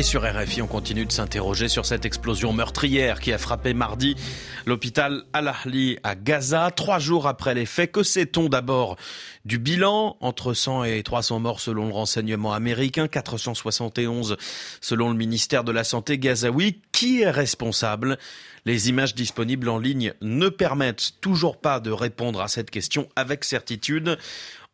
Et sur RFI, on continue de s'interroger sur cette explosion meurtrière qui a frappé mardi l'hôpital Al-Ahli à Gaza. Trois jours après les faits, que sait-on d'abord du bilan Entre 100 et 300 morts selon le renseignement américain, 471 selon le ministère de la Santé gazaoui. Qui est responsable? Les images disponibles en ligne ne permettent toujours pas de répondre à cette question avec certitude.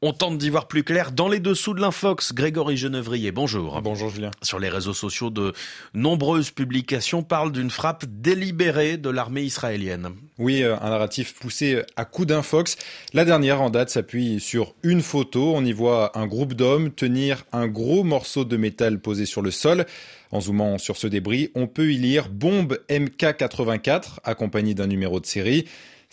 On tente d'y voir plus clair dans les dessous de l'infox. Grégory Genevrier, bonjour. Bonjour Julien. Sur les réseaux sociaux, de nombreuses publications parlent d'une frappe délibérée de l'armée israélienne. Oui, euh, un narratif poussé à coups d'infox. La dernière en date s'appuie sur une photo. On y voit un groupe d'hommes tenir un gros morceau de métal posé sur le sol. En zoomant sur ce débris, on peut y lire bombe MK84 accompagnée d'un numéro de série.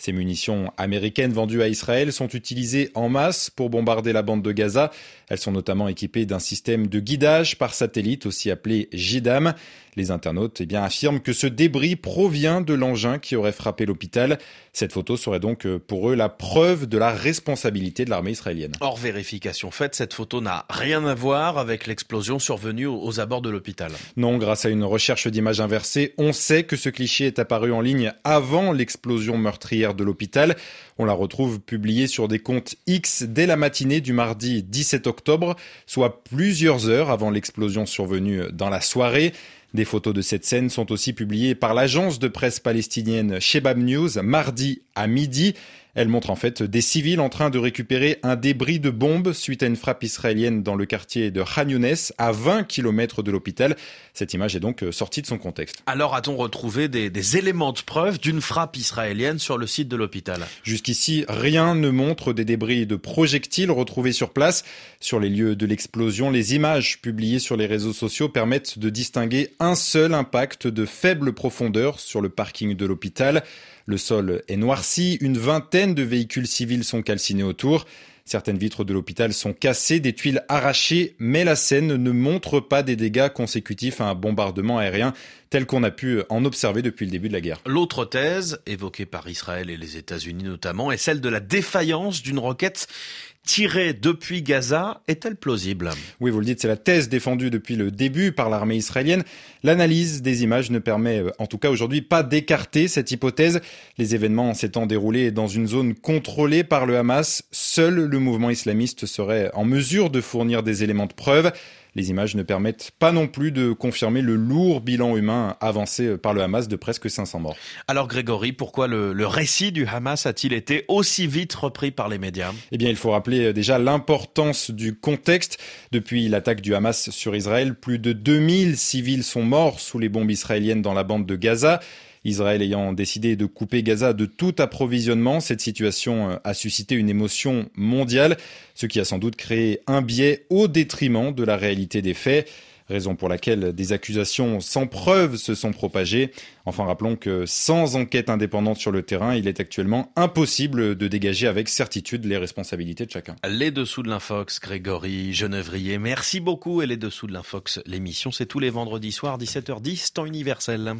Ces munitions américaines vendues à Israël sont utilisées en masse pour bombarder la bande de Gaza. Elles sont notamment équipées d'un système de guidage par satellite, aussi appelé JIDAM. Les internautes eh bien, affirment que ce débris provient de l'engin qui aurait frappé l'hôpital. Cette photo serait donc euh, pour eux la preuve de la responsabilité de l'armée israélienne. Hors vérification faite, cette photo n'a rien à voir avec l'explosion survenue aux abords de l'hôpital. Non, grâce à une recherche d'images inversées, on sait que ce cliché est apparu en ligne avant l'explosion meurtrière de l'hôpital. On la retrouve publiée sur des comptes X dès la matinée du mardi 17 octobre, soit plusieurs heures avant l'explosion survenue dans la soirée. Des photos de cette scène sont aussi publiées par l'agence de presse palestinienne Shebab News mardi à midi. Elle montre en fait des civils en train de récupérer un débris de bombe suite à une frappe israélienne dans le quartier de Khan Younes, à 20 km de l'hôpital. Cette image est donc euh, sortie de son contexte. Alors a-t-on retrouvé des, des, éléments de preuve d'une frappe israélienne sur le site de l'hôpital? Jusqu'ici, rien ne montre des débris de projectiles retrouvés sur place. Sur les lieux de l'explosion, les images publiées sur les réseaux sociaux permettent de distinguer un seul impact de faible profondeur sur le parking de l'hôpital. Le sol est noirci, une vingtaine de véhicules civils sont calcinés autour. Certaines vitres de l'hôpital sont cassées, des tuiles arrachées, mais la scène ne montre pas des dégâts consécutifs à un bombardement aérien tel qu'on a pu en observer depuis le début de la guerre. L'autre thèse, évoquée par Israël et les États-Unis notamment, est celle de la défaillance d'une roquette tirée depuis Gaza est-elle plausible? Oui, vous le dites, c'est la thèse défendue depuis le début par l'armée israélienne. L'analyse des images ne permet euh, en tout cas aujourd'hui pas d'écarter cette hypothèse. Les événements s'étant déroulés dans une zone contrôlée par le Hamas, seul le mouvement islamiste serait en mesure de fournir des éléments de preuve. Les images ne permettent pas non plus de confirmer le lourd bilan humain avancé par le Hamas de presque 500 morts. Alors Grégory, pourquoi le, le récit du Hamas a-t-il été aussi vite repris par les médias? Eh bien, il faut rappeler déjà l'importance du contexte. Depuis l'attaque du Hamas sur Israël, plus de 2000 civils sont morts sous les bombes israéliennes dans la bande de Gaza. Israël ayant décidé de couper Gaza de tout approvisionnement, cette situation euh, a suscité une émotion mondiale, ce qui a sans doute créé un biais au détriment de la réalité des faits raison pour laquelle des accusations sans preuve se sont propagées. Enfin, rappelons que sans enquête indépendante sur le terrain, il est actuellement impossible de dégager avec certitude les responsabilités de chacun. Les dessous de l'Infox, Grégory Genevrier, merci beaucoup. Et les dessous de l'Infox, l'émission, c'est tous les vendredis soirs, 17h10, temps universel.